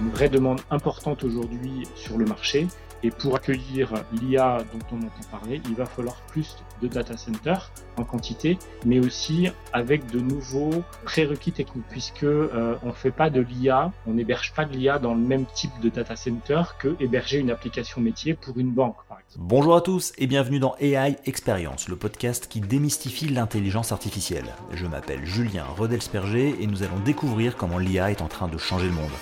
une vraie demande importante aujourd'hui sur le marché. Et pour accueillir l'IA dont on entend parler, il va falloir plus de data centers en quantité, mais aussi avec de nouveaux prérequis techniques, puisque euh, on fait pas de l'IA, on n'héberge pas de l'IA dans le même type de data center que héberger une application métier pour une banque, par exemple. Bonjour à tous et bienvenue dans AI Experience, le podcast qui démystifie l'intelligence artificielle. Je m'appelle Julien Rodelsperger et nous allons découvrir comment l'IA est en train de changer le monde.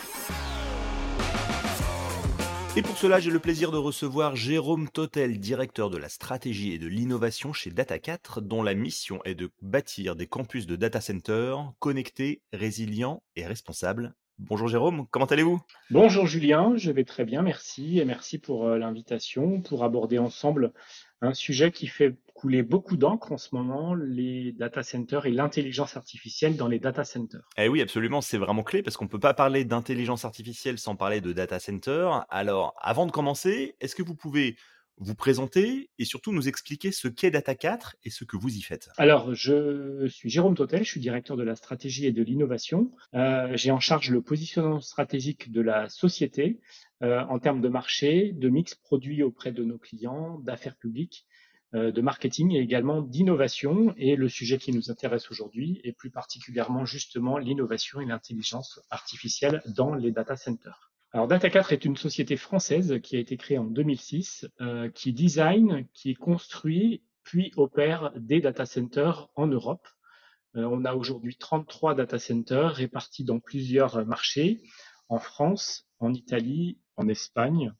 Et pour cela, j'ai le plaisir de recevoir Jérôme Totel, directeur de la stratégie et de l'innovation chez Data4, dont la mission est de bâtir des campus de data centers connectés, résilients et responsables. Bonjour Jérôme, comment allez-vous? Bonjour Julien, je vais très bien, merci et merci pour euh, l'invitation pour aborder ensemble un sujet qui fait couler beaucoup d'encre en ce moment, les data centers et l'intelligence artificielle dans les data centers. Eh oui, absolument, c'est vraiment clé parce qu'on ne peut pas parler d'intelligence artificielle sans parler de data center. Alors, avant de commencer, est-ce que vous pouvez vous présenter et surtout nous expliquer ce qu'est Data 4 et ce que vous y faites? Alors, je suis Jérôme Totel, je suis directeur de la stratégie et de l'innovation. Euh, J'ai en charge le positionnement stratégique de la société euh, en termes de marché, de mix produits auprès de nos clients, d'affaires publiques, euh, de marketing et également d'innovation. Et le sujet qui nous intéresse aujourd'hui est plus particulièrement justement l'innovation et l'intelligence artificielle dans les data centers. Alors Data4 est une société française qui a été créée en 2006, euh, qui design, qui construit, puis opère des data centers en Europe. On a aujourd'hui 33 data centers répartis dans plusieurs marchés, en France, en Italie, en Espagne,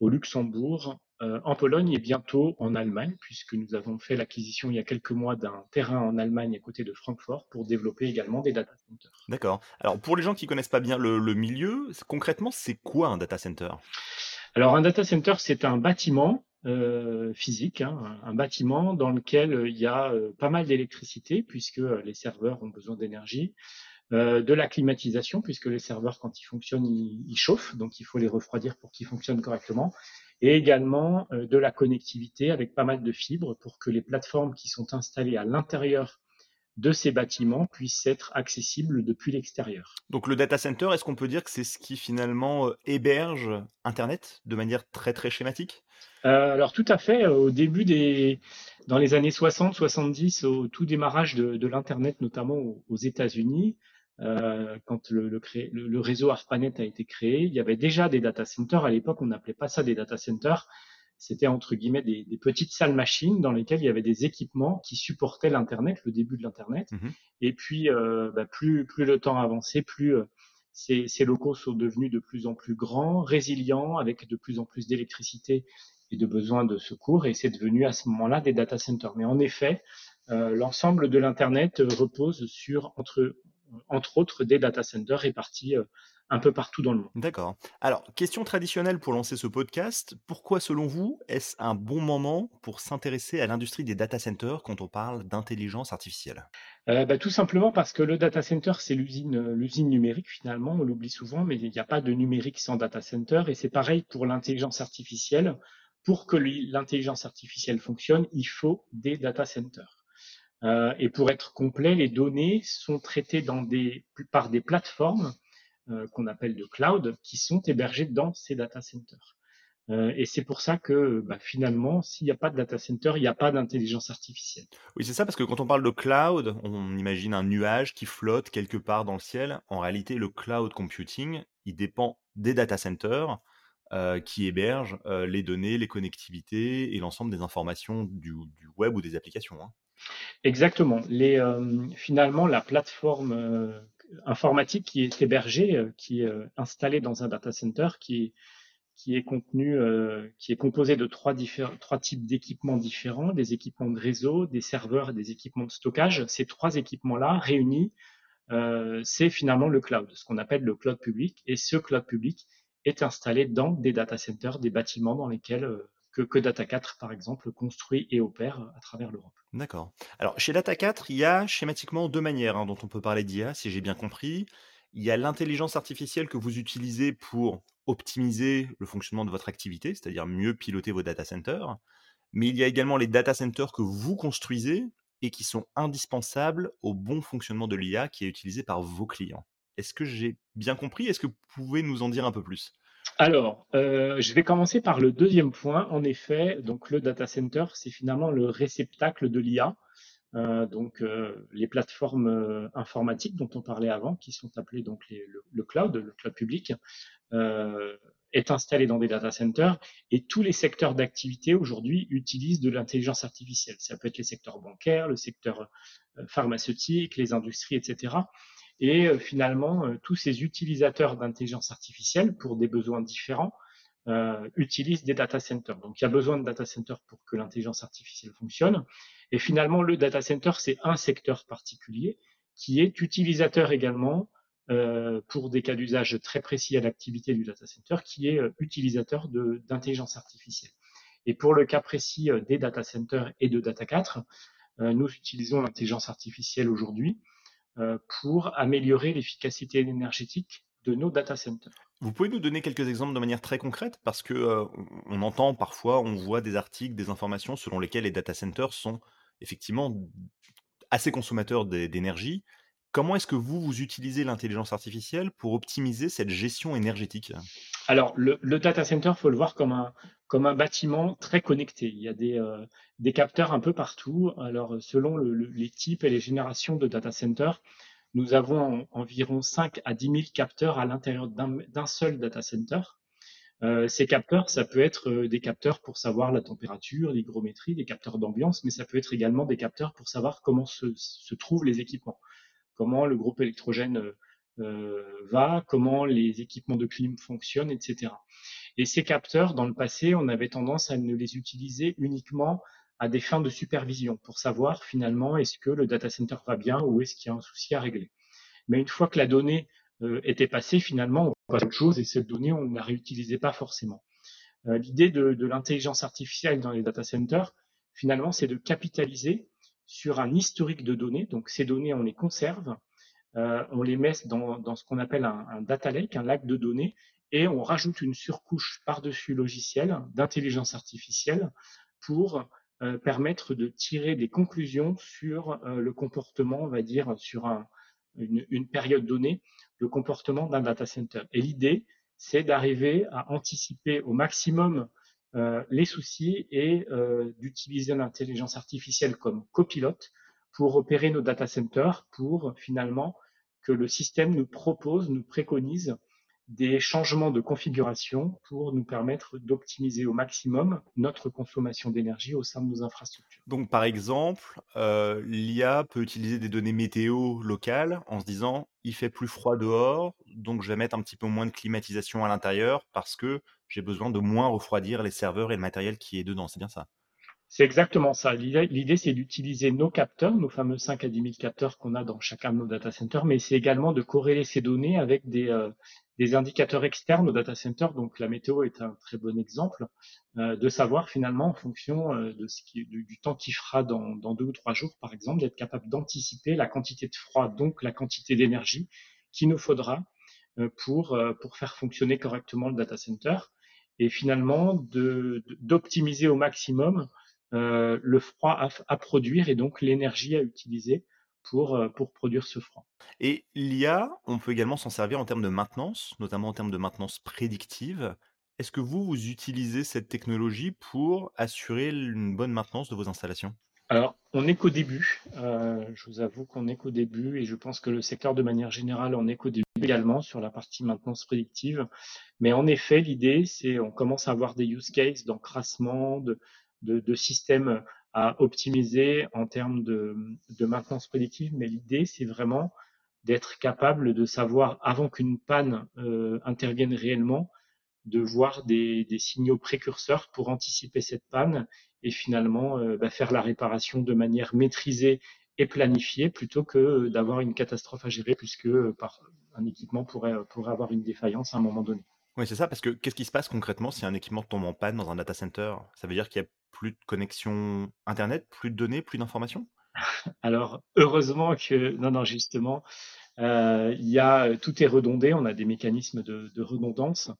au Luxembourg, euh, en Pologne et bientôt en Allemagne, puisque nous avons fait l'acquisition il y a quelques mois d'un terrain en Allemagne à côté de Francfort pour développer également des data centers. D'accord. Alors pour les gens qui connaissent pas bien le, milieu, concrètement, c'est quoi un data center? Alors un data center, c'est un bâtiment euh, physique, hein, un bâtiment dans lequel il y a euh, pas mal d'électricité, puisque les serveurs ont besoin d'énergie. De la climatisation, puisque les serveurs, quand ils fonctionnent, ils chauffent, donc il faut les refroidir pour qu'ils fonctionnent correctement, et également euh, de la connectivité avec pas mal de fibres pour que les plateformes qui sont installées à l'intérieur de ces bâtiments puissent être accessibles depuis l'extérieur. Donc le data center, est-ce qu'on peut dire que c'est ce qui finalement euh, héberge Internet de manière très très schématique? Euh, Alors tout à fait. Au début des, dans les années 60-70, au tout démarrage de, de l'Internet, notamment aux États-Unis, euh, quand le, le, le, réseau ARPANET a été créé, il y avait déjà des data centers. À l'époque, on n'appelait pas ça des data centers. C'était entre guillemets des, des, petites salles machines dans lesquelles il y avait des équipements qui supportaient l'Internet, le début de l'Internet. Mhm. Et puis, euh, bah, plus, plus le temps avançait, plus euh, ces, ces, locaux sont devenus de plus en plus grands, résilients, avec de plus en plus d'électricité et de besoins de secours. Et c'est devenu à ce moment-là des data centers. Mais en effet, euh, l'ensemble de l'Internet repose sur entre entre autres des data centers répartis euh, un peu partout dans le monde. D'accord. Alors, question traditionnelle pour lancer ce podcast, pourquoi selon vous est-ce un bon moment pour s'intéresser à l'industrie des data centers quand on parle d'intelligence artificielle? Euh, bah, Tout simplement parce que le data center, c'est l'usine, euh, l'usine numérique finalement, on l'oublie souvent, mais il n'y a pas de numérique sans data center, et c'est pareil pour l'intelligence artificielle. Pour que l'intelligence artificielle fonctionne, il faut des data centers. Euh, et pour être complet, les données sont traitées par des plateformes euh, qu'on appelle de cloud qui sont hébergées dans ces data centers. Euh, et c'est pour ça que bah, finalement, s'il n'y a pas de data center, il n'y a pas d'intelligence artificielle. Oui, c'est ça, parce que quand on parle de cloud, on imagine un nuage qui flotte quelque part dans le ciel. En réalité, le cloud computing, il dépend des data centers qui hébergent les données, les connectivités et l'ensemble des informations du, du, web ou des applications. Hein. Exactement. Euh, finalement, la plateforme euh, informatique qui est hébergée, euh, qui est installée dans un data center, qui est, qui est contenu, qui est composé de trois, trois types d'équipements différents, des équipements de réseau, des serveurs et des équipements de stockage. Ces trois équipements-là réunis, c'est finalement le cloud, ce qu'on appelle le cloud public. Et ce cloud public est installé dans des data centers, des bâtiments dans lesquels que, Data4, par exemple, construit et opère à travers l'Europe. D'accord. Alors, chez Data4, il y a schématiquement deux manières hein, dont on peut parler d'IA, si j'ai bien compris. Il y a l'intelligence artificielle que vous utilisez pour optimiser le fonctionnement de votre activité, c'est-à-dire mieux piloter vos data centers. Mais il y a également les data centers que vous construisez et qui sont indispensables au bon fonctionnement de l'IA qui est utilisé par vos clients. Est-ce que j'ai bien compris? Est-ce que vous pouvez nous en dire un peu plus? Alors, euh, je vais commencer par le deuxième point. En effet, donc le data center, c'est finalement le réceptacle de l'IA. Euh, donc euh, les plateformes informatiques dont on parlait avant, qui sont appelées donc le, le, cloud, le cloud public, est installé dans des data centers et tous les secteurs d'activité aujourd'hui utilisent de l'intelligence artificielle. Ça peut être les secteurs bancaires, le secteur pharmaceutique, les industries, etc. Et euh, finalement, euh, tous ces utilisateurs d'intelligence artificielle, pour des besoins différents, euh, utilisent des data centers. Donc, il y a besoin de data centers pour que l'intelligence artificielle fonctionne. Et finalement, le data center, c'est un secteur particulier qui est utilisateur également euh, pour des cas d'usage très précis à l'activité du data center, qui est euh, utilisateur d'intelligence artificielle. Et pour le cas précis des data centers et de Data 4, nous utilisons l'intelligence artificielle aujourd'hui pour améliorer l'efficacité énergétique de nos data centers. Vous pouvez nous donner quelques exemples de manière très concrète? Parce que euh, on entend parfois, on voit des articles, des informations selon lesquelles les data centers sont effectivement assez consommateurs d'énergie. Comment est-ce que vous, vous utilisez l'intelligence artificielle pour optimiser cette gestion énergétique? Alors, le, le, data center, faut le voir comme un, comme un bâtiment très connecté. Il y a des, euh, capteurs un peu partout. Alors, selon le, le, les types et les générations de data centers, nous avons en, environ 5 à 10 000 capteurs à l'intérieur d'un seul data center. Euh, ces capteurs, ça peut être euh, des capteurs pour savoir la température, l'hygrométrie, des capteurs d'ambiance, mais ça peut être également des capteurs pour savoir comment se, trouvent les équipements, comment le groupe électrogène euh, euh, va, comment les équipements de clim fonctionnent, etc. Et ces capteurs, dans le passé, on avait tendance à ne les utiliser uniquement à des fins de supervision pour savoir finalement est-ce que le data center va bien ou est-ce qu'il y a un souci à régler. Mais une fois que la donnée euh, était passée, finalement, on passe à autre chose et cette donnée, on ne la réutilisait pas forcément. Euh, L'idée de, l'intelligence artificielle dans les data centers, finalement, c'est de capitaliser sur un historique de données. Donc ces données, on les conserve, euh, on les met dans, dans ce qu'on appelle un, un, data lake, un lac de données, et on rajoute une surcouche par-dessus logiciel d'intelligence artificielle pour euh, permettre de tirer des conclusions sur euh, le comportement, on va dire, sur un, une, période donnée, le comportement d'un data center. Et l'idée, c'est d'arriver à anticiper au maximum euh, les soucis et d'utiliser l'intelligence artificielle comme copilote pour opérer nos data centers, pour finalement que le système nous propose, nous préconise des changements de configuration pour nous permettre d'optimiser au maximum notre consommation d'énergie au sein de nos infrastructures. Donc par exemple, euh, l'IA peut utiliser des données météo locales en se disant il fait plus froid dehors, donc je vais mettre un petit peu moins de climatisation à l'intérieur parce que j'ai besoin de moins refroidir les serveurs et le matériel qui est dedans. C'est bien ça? C'est exactement ça. L'idée, c'est d'utiliser nos capteurs, nos fameux 5 à 10 000 capteurs qu'on a dans chacun de nos data centers, mais c'est également de corréler ces données avec des, euh, des indicateurs externes au data center. Donc la météo est un très bon exemple euh, de savoir finalement en fonction euh, de ce qui, du, temps qu'il fera dans, dans, deux ou trois jours, par exemple, d'être capable d'anticiper la quantité de froid, donc la quantité d'énergie qu'il nous faudra euh, pour, euh, pour faire fonctionner correctement le data center et finalement d'optimiser au maximum euh, le froid à, à, produire et donc l'énergie à utiliser pour, euh, pour produire ce froid. Et l'IA, on peut également s'en servir en termes de maintenance, notamment en termes de maintenance prédictive. Est-ce que vous, vous utilisez cette technologie pour assurer une bonne maintenance de vos installations? Alors, on n'est qu'au début. Euh, je vous avoue qu'on n'est qu'au début et je pense que le secteur, de manière générale, on est qu'au début également sur la partie maintenance prédictive. Mais en effet, l'idée, c'est on commence à avoir des use cases d'encrassement, de, de, de systèmes à optimiser en termes de, maintenance prédictive, mais l'idée, c'est vraiment d'être capable de savoir, avant qu'une panne euh, intervienne réellement, de voir des, des, signaux précurseurs pour anticiper cette panne et finalement euh, bah, faire la réparation de manière maîtrisée et planifiée plutôt que d'avoir une catastrophe à gérer puisque euh, par, un équipement pourrait, pourrait avoir une défaillance à un moment donné. Oui, c'est ça, parce que qu'est-ce qui se passe concrètement si un équipement tombe en panne dans un data center? Ça veut dire qu'il y a plus de connexion Internet, plus de données, plus d'informations? Alors, heureusement que, non, non, justement, il y a, tout est redondé, on a des mécanismes de, de redondance.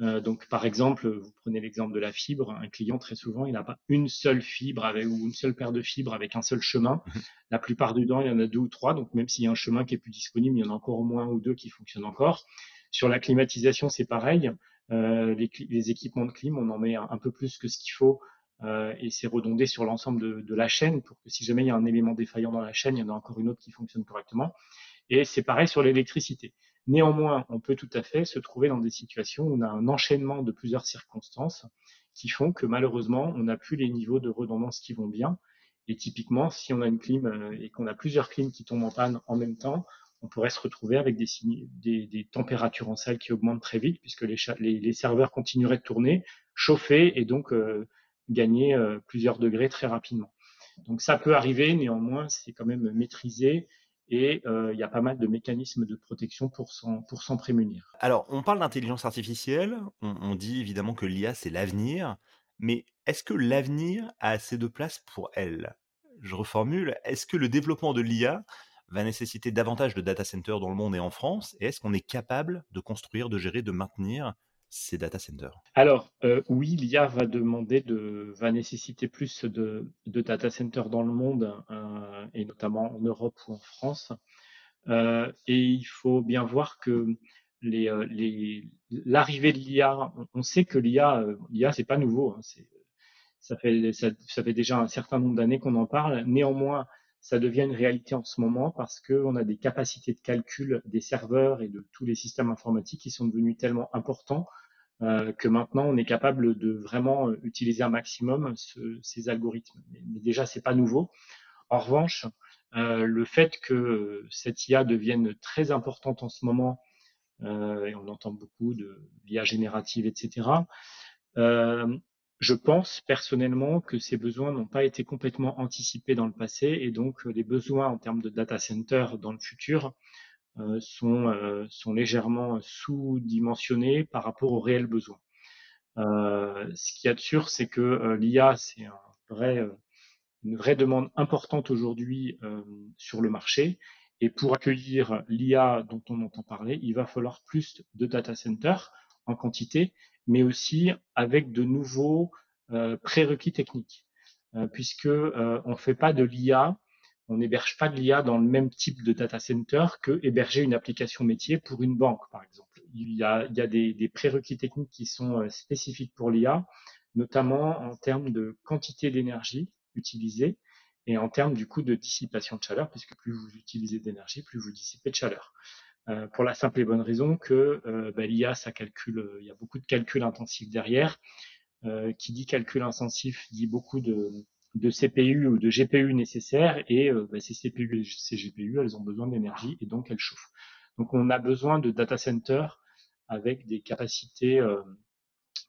Euh, donc, par exemple, vous prenez l'exemple de la fibre. Un client, très souvent, il n'a pas une seule fibre avec, ou une seule paire de fibres avec un seul chemin. Mhm. La plupart du temps, il y en a deux ou trois. Donc, même s'il y a un chemin qui est plus disponible, il y en a encore au moins ou deux qui fonctionnent encore. Sur la climatisation, c'est pareil. Euh, les, équipements de clim, on en met un, peu plus que ce qu'il faut euh, et c'est redondé sur l'ensemble de, la chaîne pour que si jamais il y a un élément défaillant dans la chaîne, il y en a encore une autre qui fonctionne correctement. Et c'est pareil sur l'électricité. Néanmoins, on peut tout à fait se trouver dans des situations où on a un enchaînement de plusieurs circonstances qui font que malheureusement, on n'a plus les niveaux de redondance qui vont bien. Et typiquement, si on a une clim euh, et qu'on a plusieurs clims qui tombent en panne en même temps, on pourrait se retrouver avec des, des, des températures en salle qui augmentent très vite puisque les, les, serveurs continueraient de tourner, chauffer et donc euh, gagner euh, plusieurs degrés très rapidement. Donc ça peut arriver, néanmoins, c'est quand même maîtrisé et euh, il y a pas mal de mécanismes de protection pour s'en, pour s'en prémunir. Alors, on parle d'intelligence artificielle, on, dit évidemment que l'IA, c'est l'avenir, mais est-ce que l'avenir a assez de place pour elle? Je reformule, est-ce que le développement de l'IA va nécessiter davantage de data centers dans le monde et en France, et est-ce qu'on est capable de construire, de gérer, de maintenir ces data Alors, euh, oui, l'IA va demander de, va nécessiter plus de, data centers dans le monde, euh, et notamment en Europe ou en France. Euh, et il faut bien voir que l'arrivée de l'IA, on sait que l'IA, l'IA, c'est pas nouveau. Hein, ça fait, ça, fait déjà un certain nombre d'années qu'on en parle. Néanmoins, ça devient une réalité en ce moment parce qu'on a des capacités de calcul des serveurs et de tous les systèmes informatiques qui sont devenus tellement importants euh, que maintenant on est capable de vraiment euh, utiliser un maximum ces algorithmes. Mais, mais déjà, c'est pas nouveau. En revanche, euh, le fait que cette IA devienne très importante en ce moment, et on entend beaucoup de l'IA générative, etc. Je pense personnellement que ces besoins n'ont pas été complètement anticipés dans le passé et donc les besoins en termes de data center dans le futur sont, euh, sont légèrement sous-dimensionnés par rapport aux réels besoins. Euh, ce qui est sûr, c'est que l'IA, c'est un vrai, une vraie demande importante aujourd'hui sur le marché. Et pour accueillir l'IA dont on entend parler, il va falloir plus de data centers en quantité, mais aussi avec de nouveaux euh, prérequis techniques, euh, puisque euh, on fait pas de l'IA on n'héberge pas de l'IA dans le même type de data center que héberger une application métier pour une banque, par exemple. Il y a, des, des, prérequis techniques qui sont euh, spécifiques pour l'IA, notamment en termes de quantité d'énergie utilisée et en termes du coût de dissipation de chaleur, puisque plus vous utilisez d'énergie, plus vous dissipez de chaleur. Euh, pour la simple et bonne raison que euh, bah, l'IA, ça calcule, il y a beaucoup de calculs intensifs derrière. Qui dit calcul intensif dit beaucoup de, de CPU ou de GPU nécessaires et euh, bah, ces CPU et ces GPU, elles ont besoin d'énergie et donc elles chauffent. Donc on a besoin de data centers avec des capacités, euh,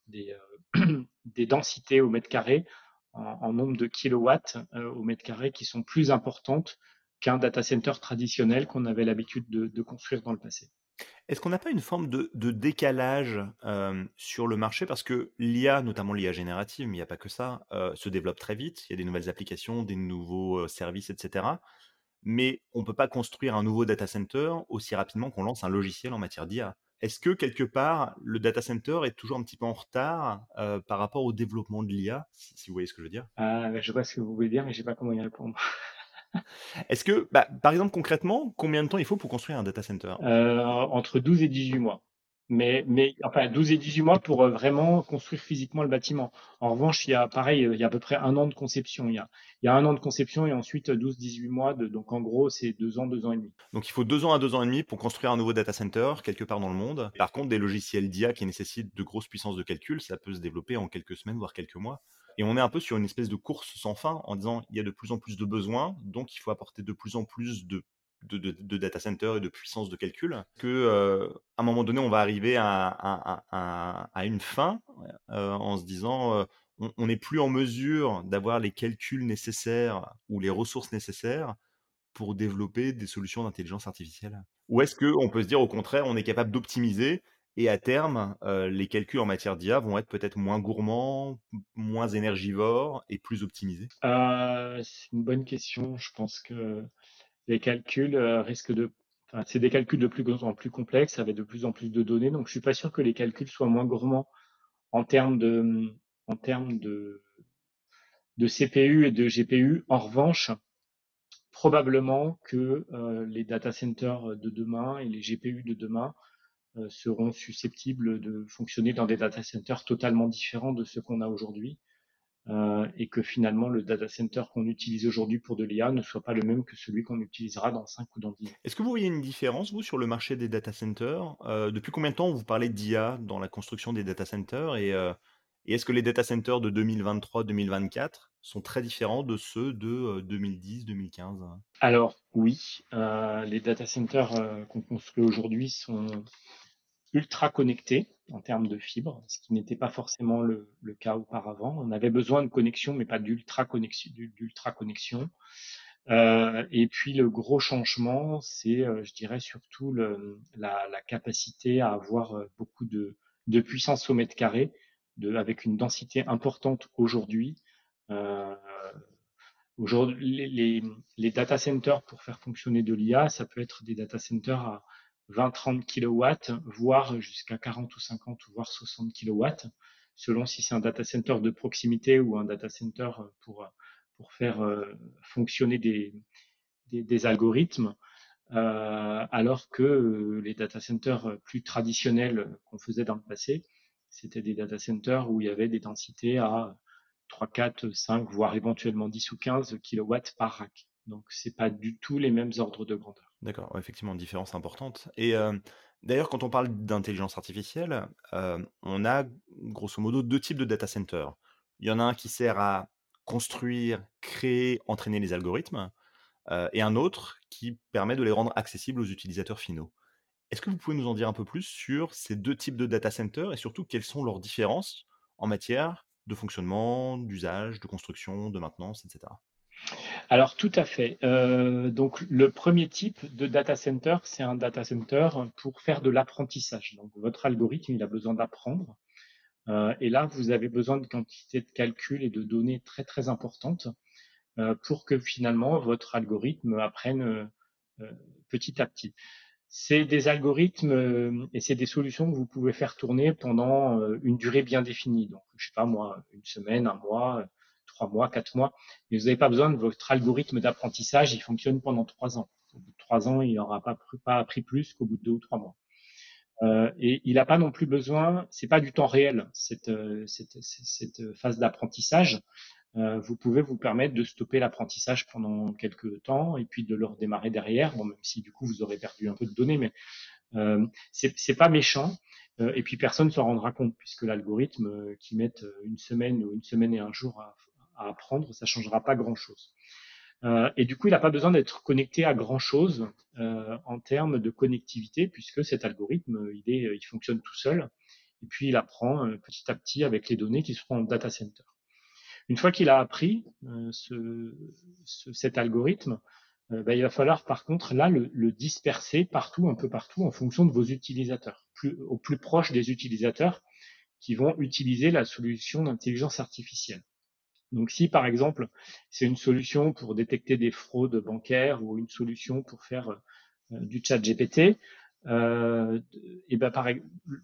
des, euh, densités au mètre carré en, nombre de kilowatts au mètre carré qui sont plus importantes qu'un data center traditionnel qu'on avait l'habitude de, de construire dans le passé. Est-ce qu'on n'a pas une forme de, décalage sur le marché? Parce que l'IA, notamment l'IA générative, mais il n'y a pas que ça, se développe très vite. Il y a des nouvelles applications, des nouveaux services, etc. Mais on ne peut pas construire un nouveau data center aussi rapidement qu'on lance un logiciel en matière d'IA. Est-ce que quelque part, le data center est toujours un petit peu en retard par rapport au développement de l'IA, si, vous voyez ce que je veux dire? Ah, Je vois ce que vous voulez dire, mais je ne sais pas comment y répondre. Est-ce que, bah, par exemple, concrètement, combien de temps il faut pour construire un data center? Euh, Entre 12 et 18 mois. Mais, mais enfin, 12 et 18 mois pour euh, vraiment construire physiquement le bâtiment. En revanche, il y a pareil, il y a à peu près un an de conception. Il y a, un an de conception et ensuite 12-18 mois. De, donc en gros, c'est deux ans, deux ans et demi. Donc il faut deux ans à deux ans et demi pour construire un nouveau data center quelque part dans le monde. Par contre, des logiciels d'IA qui nécessitent de grosses puissances de calcul, ça peut se développer en quelques semaines, voire quelques mois. Et on est un peu sur une espèce de course sans fin en disant il y a de plus en plus de besoins, donc il faut apporter de plus en plus de, de, data centers et de puissance de calcul. Que euh, un moment donné, on va arriver à, une fin euh, en se disant euh, on n'est plus en mesure d'avoir les calculs nécessaires ou les ressources nécessaires pour développer des solutions d'intelligence artificielle Ou est-ce qu'on peut se dire au contraire, on est capable d'optimiser et à terme, les calculs en matière d'IA vont être peut-être moins gourmands, moins énergivores et plus optimisés? C'est une bonne question. Je pense que les calculs euh, risquent de, c'est des calculs de plus en plus complexes avec de plus en plus de données. Donc, je suis pas sûr que les calculs soient moins gourmands en termes de, en termes de, de CPU et de GPU. En revanche, probablement que euh, les data centers de demain et les GPU de demain euh, seront susceptibles de fonctionner dans des data centers totalement différents de ceux qu'on a aujourd'hui. Euh, et que finalement le data center qu'on utilise aujourd'hui pour de l'IA ne soit pas le même que celui qu'on utilisera dans 5 ou dans 10 ans. Est-ce que vous voyez une différence, vous, sur le marché des data centers? Depuis combien de temps vous parlez d'IA dans la construction des data centers? Et, et est-ce que les data centers de 2023-2024 sont très différents de ceux de 2010-2015 Alors oui, les data centers qu'on construit aujourd'hui sont ultra connectés en termes de fibres, ce qui n'était pas forcément le, cas auparavant. On avait besoin de connexion, mais pas d'ultra connexion. Euh, et puis le gros changement, c'est, euh, je dirais surtout le, la, la, capacité à avoir euh, beaucoup de, de, puissance au mètre carré, de, avec une densité importante aujourd'hui. Euh, aujourd'hui, les, les, les, data centers pour faire fonctionner de l'IA, ça peut être des data centers à 20-30 kW, voire jusqu'à 40 ou 50 ou voire 60 kW, selon si c'est un data center de proximité ou un data center pour, faire euh, fonctionner des algorithmes. Euh, alors que euh, les data centers plus traditionnels qu'on faisait dans le passé, c'était des data centers où il y avait des densités à 3, 4, 5, voire éventuellement 10 ou 15 kW par rack. Donc, c'est pas du tout les mêmes ordres de grandeur. D'accord, effectivement, une différence importante. Et d'ailleurs, quand on parle d'intelligence artificielle, on a grosso modo deux types de data centers. Il y en a un qui sert à construire, créer, entraîner les algorithmes, et un autre qui permet de les rendre accessibles aux utilisateurs finaux. Est-ce que vous pouvez nous en dire un peu plus sur ces deux types de data centers et surtout quelles sont leurs différences en matière de fonctionnement, d'usage, de construction, de maintenance, etc. Alors tout à fait. Euh, donc le premier type de data center, c'est un data center pour faire de l'apprentissage. Donc votre algorithme, il a besoin d'apprendre. Euh, et là, vous avez besoin de quantité de calcul et de données très très importantes euh, pour que finalement votre algorithme apprenne petit à petit. C'est des algorithmes et c'est des solutions que vous pouvez faire tourner pendant une durée bien définie. Donc, je sais pas moi, une semaine, un mois, trois mois, quatre mois, mais vous n'avez pas besoin de votre algorithme d'apprentissage, il fonctionne pendant trois ans. Au bout de trois ans, il n'aura pas, appris plus qu'au bout de deux ou trois mois. Euh, et il n'a pas non plus besoin, c'est pas du temps réel cette, euh, phase d'apprentissage. Euh, vous pouvez vous permettre de stopper l'apprentissage pendant quelques temps et puis de le redémarrer derrière. Bon, même si du coup vous aurez perdu un peu de données, mais euh, c'est pas méchant. Et puis personne ne s'en rendra compte puisque l'algorithme qui met une semaine ou une semaine et un jour à, à apprendre, ça changera pas grand-chose. Euh, et du coup, il n'a pas besoin d'être connecté à grand-chose euh, en termes de connectivité, puisque cet algorithme, il, est, il fonctionne tout seul, et puis il apprend euh, petit à petit avec les données qui seront en data center. Une fois qu'il a appris ce, ce, cet algorithme, ben, il va falloir par contre là le, le, disperser partout, un peu partout, en fonction de vos utilisateurs, plus, au plus proche des utilisateurs qui vont utiliser la solution d'intelligence artificielle. Donc si par exemple c'est une solution pour détecter des fraudes bancaires ou une solution pour faire euh, du chat GPT, euh, et ben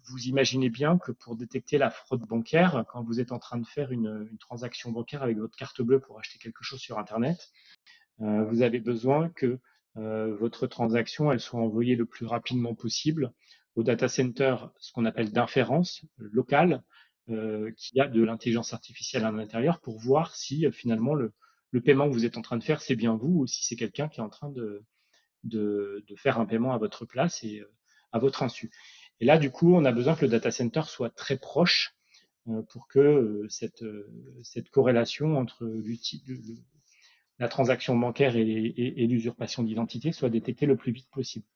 vous imaginez bien que pour détecter la fraude bancaire, quand vous êtes en train de faire une, transaction bancaire avec votre carte bleue pour acheter quelque chose sur Internet, euh, vous avez besoin que votre transaction elle soit envoyée le plus rapidement possible au data center, ce qu'on appelle d'inférence locale, qui a de l'intelligence artificielle à l'intérieur pour voir si euh, finalement le, paiement que vous êtes en train de faire, c'est bien vous ou si c'est quelqu'un qui est en train de, faire un paiement à votre place et euh, à votre insu. Et là, du coup, on a besoin que le data center soit très proche euh, pour que euh, cette, corrélation entre la transaction bancaire et, l'usurpation d'identité soit détectée le plus vite possible.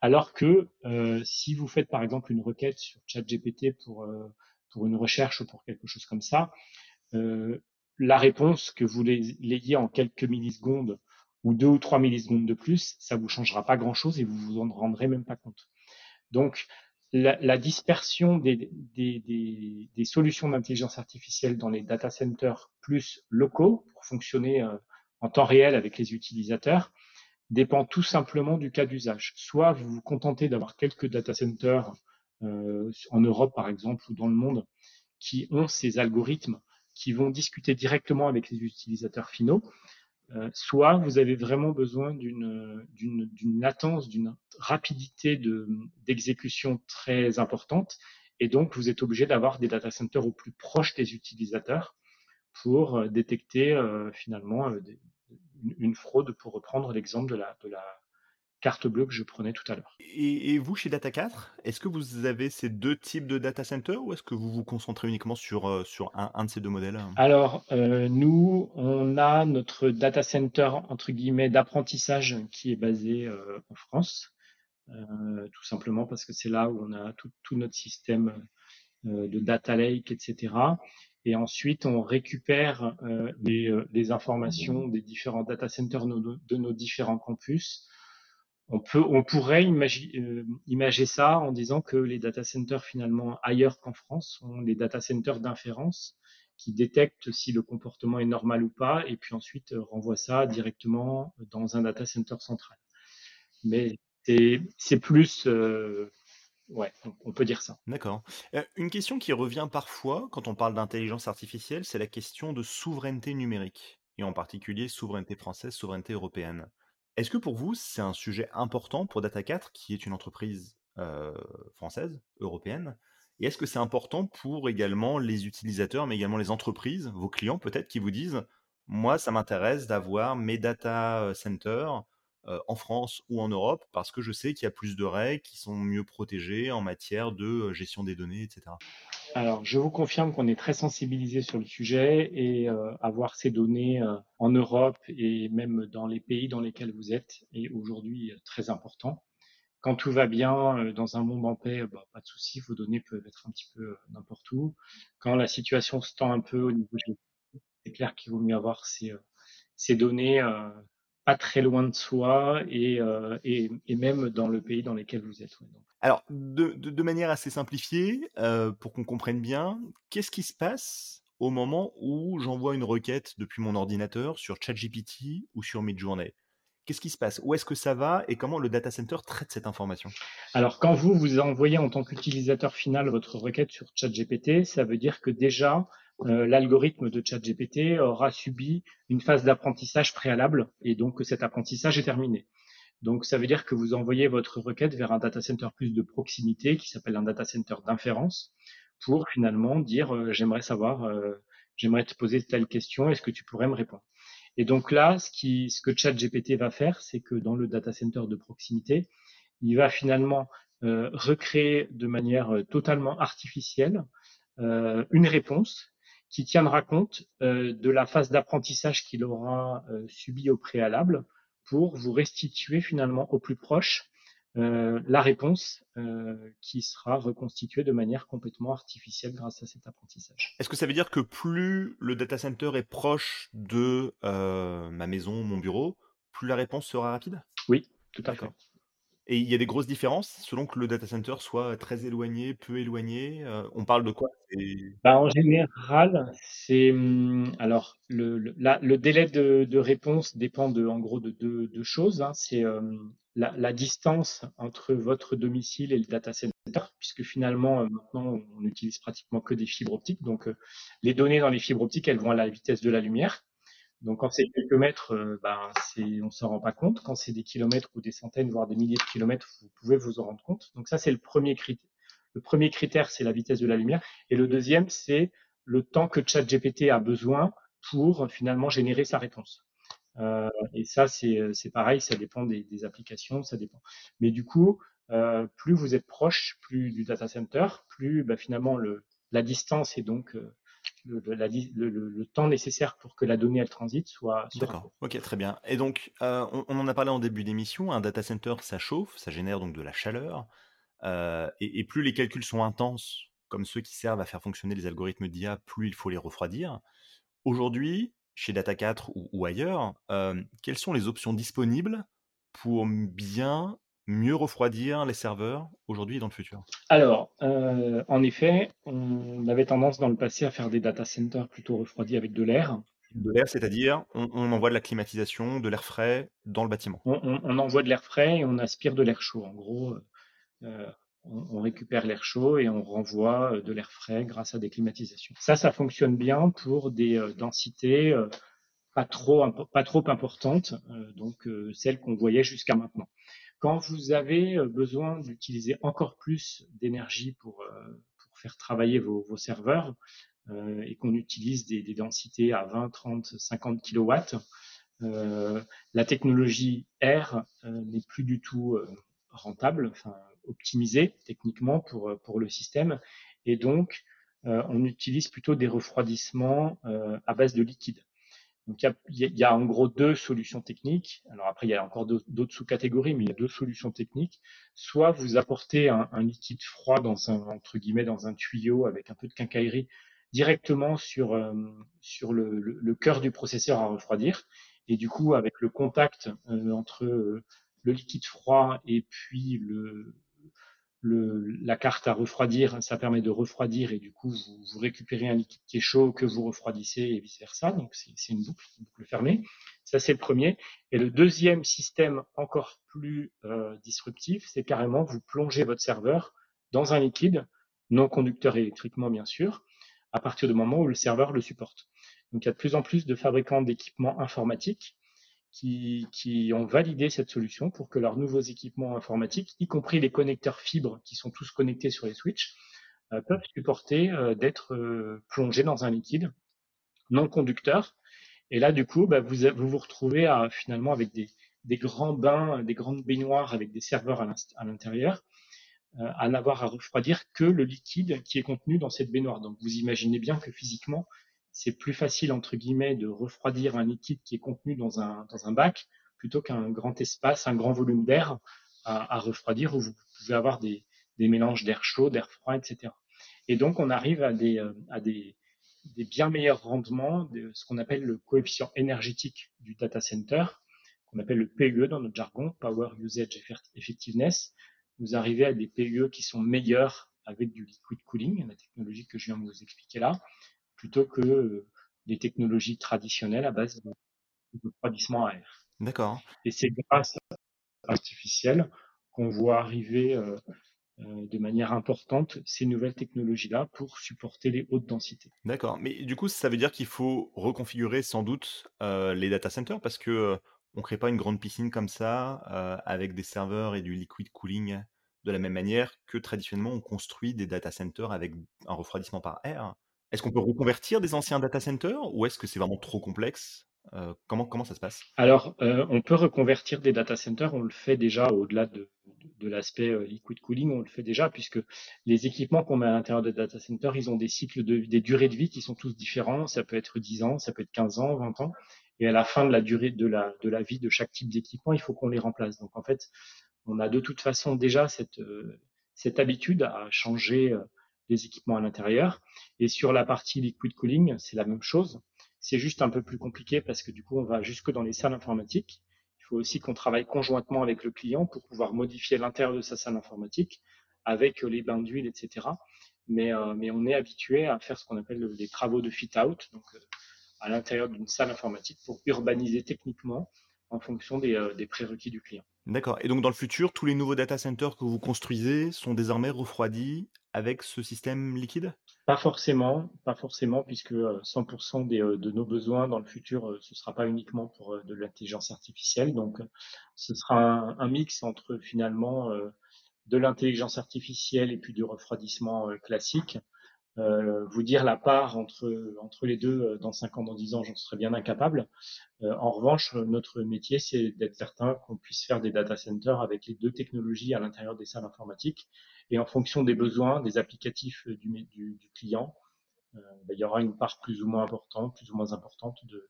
Alors que euh, si vous faites par exemple une requête sur ChatGPT pour euh, pour une recherche ou pour quelque chose comme ça, euh, la réponse que vous l'ayez en quelques millisecondes ou deux ou trois millisecondes de plus, ça vous changera pas grand chose et vous vous en rendrez même pas compte. Donc, la, dispersion des, des, des, des solutions d'intelligence artificielle dans les data centers plus locaux pour fonctionner euh, en temps réel avec les utilisateurs, dépend tout simplement du cas d'usage. Soit vous vous contentez d'avoir quelques data centers en Europe par exemple ou dans le monde qui ont ces algorithmes qui vont discuter directement avec les utilisateurs finaux, euh, soit vous avez vraiment besoin d'une latence, d'une rapidité d'exécution très importante, et donc vous êtes obligé d'avoir des data centers au plus proche des utilisateurs pour euh, détecter euh, finalement une fraude, pour reprendre l'exemple de la carte bleue que je prenais tout à l'heure. Et, vous, chez Data 4, est-ce que vous avez ces deux types de data centers ou est-ce que vous vous concentrez uniquement sur, euh, sur un, de ces deux modèles? Alors, euh, nous, on a notre data center, entre guillemets, d'apprentissage qui est basé euh, en France, tout simplement parce que c'est là où on a tout, notre système de data lake, etc. Et ensuite, on récupère les, informations des différents data centers de nos différents campus on pourrait euh, imaginer ça en disant que les data centers finalement ailleurs qu'en France sont les data centers d'inférence qui détectent si le comportement est normal ou pas et puis ensuite euh, renvoient ça directement dans un data center central. Mais c'est plus, euh, ouais, on, peut dire ça. D'accord. une question qui revient parfois quand on parle d'intelligence artificielle, c'est la question de souveraineté numérique et en particulier souveraineté française, souveraineté européenne. Est-ce que pour vous, c'est un sujet important pour Data4, qui est une entreprise française, européenne? Et est-ce que c'est important pour également les utilisateurs, mais également les entreprises, vos clients peut-être, qui vous disent, moi, ça m'intéresse d'avoir mes data centers en France ou en Europe, parce que je sais qu'il y a plus de règles qui sont mieux protégées en matière de gestion des données, etc. Alors, je vous confirme qu'on est très sensibilisé sur le sujet et euh, avoir ces données euh, en Europe et même dans les pays dans lesquels vous êtes est aujourd'hui euh, très important. Quand tout va bien, dans un monde en paix, bah, pas de souci, vos données peuvent être un petit peu n'importe où. Quand la situation se tend un peu au niveau c'est clair qu'il vaut mieux avoir ces, ces données pas très loin de soi et, et, même dans le pays dans lequel vous êtes. Alors, de, manière assez simplifiée, euh, pour qu'on comprenne bien, qu'est-ce qui se passe au moment où j'envoie une requête depuis mon ordinateur sur ChatGPT ou sur Midjourney? Qu'est-ce qui se passe? Où est-ce que ça va? Et comment le data center traite cette information? Alors, quand vous vous envoyez en tant qu'utilisateur final votre requête sur ChatGPT, ça veut dire que déjà, euh, l'algorithme de ChatGPT aura subi une phase d'apprentissage préalable et donc cet apprentissage est terminé. Donc, ça veut dire que vous envoyez votre requête vers un data center plus de proximité qui s'appelle un data center d'inférence pour finalement dire euh, j'aimerais savoir, euh, j'aimerais te poser telle question, est-ce que tu pourrais me répondre? Et donc là, ce, qui, ce que ChatGPT va faire, c'est que dans le data center de proximité, il va finalement euh, recréer de manière totalement artificielle une réponse qui tiendra compte de la phase d'apprentissage qu'il aura subi au préalable pour vous restituer finalement au plus proche euh, la réponse euh, qui sera reconstituée de manière complètement artificielle grâce à cet apprentissage. Est-ce que ça veut dire que plus le data center est proche de euh, ma maison, mon bureau, plus la réponse sera rapide? Oui, tout à fait. Et il y a des grosses différences selon que le data center soit très éloigné, peu éloigné. on parle de quoi? Bah, En général, c'est hum, alors le, le, délai de, réponse dépend de en gros de deux choses. Hein. C'est hum, la, distance entre votre domicile et le data center, puisque finalement maintenant on n'utilise pratiquement que des fibres optiques. Donc les données dans les fibres optiques, elles vont à la vitesse de la lumière. Donc quand c'est quelques mètres, euh, ben, on s'en rend pas compte. Quand c'est des kilomètres ou des centaines, voire des milliers de kilomètres, vous pouvez vous en rendre compte. Donc ça, c'est le premier critère. Le premier critère, c'est la vitesse de la lumière. Et le deuxième, c'est le temps que ChatGPT a besoin pour finalement générer sa réponse. Euh, et ça, c'est, c'est pareil, ça dépend des, des, applications, ça dépend. Mais du coup, euh, plus vous êtes proche, plus du data center, plus bah, finalement le, la distance est donc euh, le, temps nécessaire pour que la donnée elle transite soit. D'accord. Ok, très bien. Et donc, euh, on, en a parlé en début d'émission. Un data center, ça chauffe, ça génère donc de la chaleur, euh, et, plus les calculs sont intenses, comme ceux qui servent à faire fonctionner les algorithmes d'IA, plus il faut les refroidir. Aujourd'hui, chez Data 4 ou, ailleurs, euh, quelles sont les options disponibles pour bien mieux refroidir les serveurs aujourd'hui et dans le futur? Alors, euh, en effet, on avait tendance dans le passé à faire des data centers plutôt refroidis avec de l'air. De l'air, c'est-à-dire, on on envoie de la climatisation, de l'air frais dans le bâtiment? On on on envoie de l'air frais et on aspire de l'air chaud. En gros, heu, on récupère l'air chaud et on renvoie, heu, de l'air frais grâce à des climatisations. Ça, ça fonctionne bien pour des, heu, densités, heu, pas trop pas trop importantes, donc celles qu'on voyait jusqu'à maintenant. Quand vous avez, besoin d'utiliser encore plus d'énergie pour, pour faire travailler vos serveurs, et qu'on utilise des densités à 20-30-50 kilowatts, heu, la technologie heu, n'est plus du tout, rentable, optimisée techniquement pour, heu, pour le système et donc heu, on utilise plutôt des refroidissements, heu, à base de liquide. Donc il y y a en gros 2 solutions techniques. Alors après, il y a encore d'autres sous-catégories, mais il y a 2 solutions techniques. Soit vous apportez un un liquide froid dans un entre guillemets «dans un tuyau» avec un peu de quincaillerie directement sur, hem, sur le le le cœur du processeur à refroidir et du coup avec le contact, heu, entre, heu, le liquide froid et puis le la carte à refroidir, ça permet de refroidir et du coup vous, récupérez un liquide qui est chaud que vous refroidissez et vice versa. Donc c'est une boucle, une boucle fermée. Ça c'est le premier. Et le deuxième système encore plus euh, disruptif, c'est carrément vous plongez votre serveur dans un liquide non conducteur électriquement bien sûr, à partir du moment où le serveur le supporte. Donc il y a de plus en plus de fabricants d'équipements informatiques qui, ont validé cette solution pour que leurs nouveaux équipements informatiques, y compris les connecteurs fibres qui sont tous connectés sur les switches, euh, peuvent supporter euh, d'être euh, plongés dans un liquide non conducteur. Et là, du coup, bah, vous, vous retrouvez finalement avec des, des grands bains, des grandes baignoires avec des serveurs à l'intérieur, euh, à n'avoir à refroidir que le liquide qui est contenu dans cette baignoire. Donc vous imaginez bien que physiquement, c'est plus facile, entre guillemets, de refroidir un liquide qui est contenu dans un, dans un bac plutôt qu'un grand espace, un grand volume d'air à, refroidir où vous pouvez avoir des, des mélanges d'air chaud, d'air froid, etc. Et donc, on arrive à des, euh, à des, des bien meilleurs rendements de ce qu'on appelle le coefficient énergétique du data center, qu'on appelle le PUE dans notre jargon, Power Usage Effectiveness. Vous arrivez à des PUE qui sont meilleurs avec du liquid cooling, la technologie que je viens de vous expliquer là, plutôt que euh, des technologies traditionnelles à base de, refroidissement à air. D'accord. Et c'est grâce à l'artificiel qu'on voit arriver euh, euh, de manière importante ces nouvelles technologies-là pour supporter les hautes densités. D'accord. Mais du coup, ça veut dire qu'il faut reconfigurer sans doute euh, les data centers parce que euh, on crée pas une grande piscine comme ça euh, avec des serveurs et du liquid cooling de la même manière que traditionnellement on construit des data centers avec un refroidissement par air. Est-ce qu'on peut reconvertir des anciens data centers ou est-ce que c'est vraiment trop complexe? Euh, comment, comment ça se passe? Alors, euh, on peut reconvertir des data centers, on le fait déjà au-delà de, de, l'aspect euh, liquid cooling, on le fait déjà puisque les équipements qu'on met à l'intérieur des data centers, ils ont des cycles de des durées de vie qui sont tous différents. Ça peut être 10 ans, ça peut être 15 ans, 20 ans. Et à la fin de la durée de la, de la vie de chaque type d'équipement, il faut qu'on les remplace. Donc en fait, on a de toute façon déjà cette, cette habitude à changer les équipements à l'intérieur. Et sur la partie liquid cooling, c'est la même chose. C'est juste un peu plus compliqué parce que du coup, on va jusque dans les salles informatiques. Il faut aussi qu'on travaille conjointement avec le client pour pouvoir modifier l'intérieur de sa salle informatique avec les bains d'huile, etc. Mais, euh, mais on est habitué à faire ce qu'on appelle les travaux de fit-out, donc euh, à l'intérieur d'une salle informatique pour urbaniser techniquement en fonction des, euh, des prérequis du client. D'accord. Et donc dans le futur, tous les nouveaux data centers que vous construisez sont désormais refroidis avec ce système liquide? Pas forcément, pas forcément, puisque 100% des, de nos besoins dans le futur, ce sera pas uniquement pour de l'intelligence artificielle. Donc, ce sera un, un mix entre finalement de l'intelligence artificielle et puis du refroidissement classique. Euh, vous dire la part entre, entre les deux euh, dans 5 ans, dans 10 ans, j'en serais bien incapable. Euh, en revanche, notre métier, c'est d'être certain qu'on puisse faire des data centers avec les deux technologies à l'intérieur des salles informatiques. Et en fonction des besoins, des applicatifs du, du, client, ben, il y aura une part plus ou moins importante, plus ou moins importante de,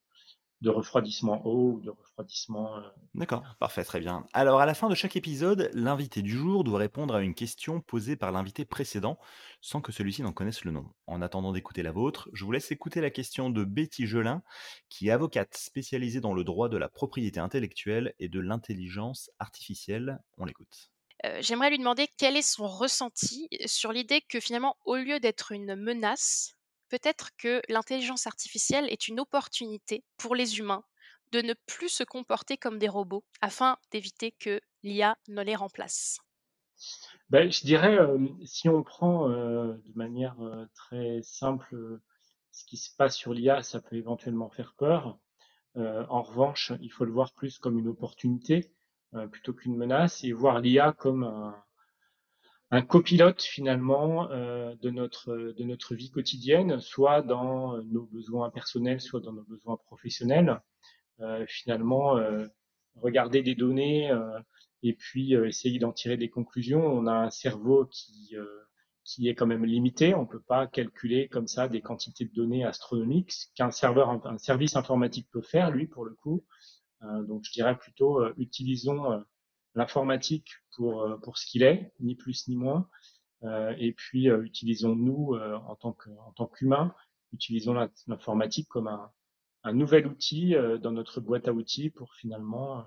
de refroidissement haut ou de refroidissement. Euh... D'accord, parfait, très bien. Alors, à la fin de chaque épisode, l'invité du jour doit répondre à une question posée par l'invité précédent sans que celui-ci n'en connaisse le nom. En attendant d'écouter la vôtre, je vous laisse écouter la question de Betty Gelin, qui est avocate spécialisée dans le droit de la propriété intellectuelle et de l'intelligence artificielle. On l'écoute. Euh, J'aimerais lui demander quel est son ressenti sur l'idée que finalement, au lieu d'être une menace, peut-être que l'intelligence artificielle est une opportunité pour les humains de ne plus se comporter comme des robots afin d'éviter que l'IA ne les remplace ben, Je dirais, si on prend de manière très simple ce qui se passe sur l'IA, ça peut éventuellement faire peur. en revanche, il faut le voir plus comme une opportunité plutôt qu'une menace et voir l'IA comme un, un copilote finalement de notre de notre vie quotidienne, soit dans nos besoins personnels, soit dans nos besoins professionnels. finalement, regarder des données et puis euh, essayer d'en tirer des conclusions. On a un cerveau qui, euh, qui est quand même limité. On peut pas calculer comme ça des quantités de données astronomiques qu'un serveur, un service informatique peut faire, lui, pour le coup. Euh, donc, je dirais plutôt utilisons l'informatique pour pour ce qu'il est, ni plus ni moins. et puis utilisons-nous en tant tant qu'humains, utilisons l'informatique comme un, un nouvel outil dans notre boîte à outils pour finalement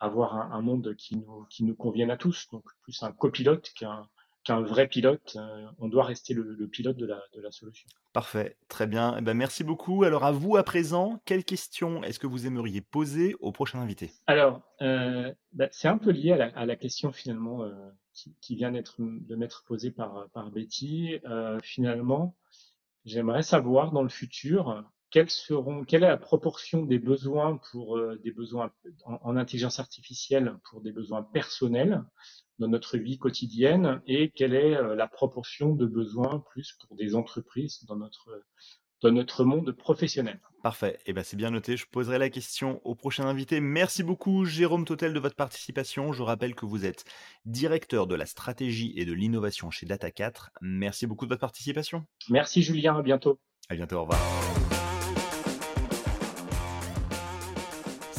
avoir un, monde qui nous, qui nous convienne à tous. Donc plus un copilote qu'un qu'un vrai pilote. Euh, on doit rester le, pilote de la, de la, solution. Parfait, très bien. Eh ben, merci beaucoup. Alors à vous à présent, quelles questions est-ce que vous aimeriez poser au prochain invité? Alors, euh, bah, c'est un peu lié à la, à la question finalement euh, qui, qui, vient d'être de m'être posée par, par Betty. finalement, j'aimerais savoir dans le futur quelles seront, quelle est la proportion des besoins pour des besoins en, intelligence artificielle pour des besoins personnels? Dans notre vie quotidienne et quelle est euh, la proportion de besoins plus pour des entreprises dans notre dans notre monde professionnel. Parfait, et eh ben c'est bien noté. Je poserai la question au prochain invité. Merci beaucoup Jérôme Totel de votre participation. Je rappelle que vous êtes directeur de la stratégie et de l'innovation chez Data4. Merci beaucoup de votre participation. Merci Julien, à bientôt. À bientôt, au revoir.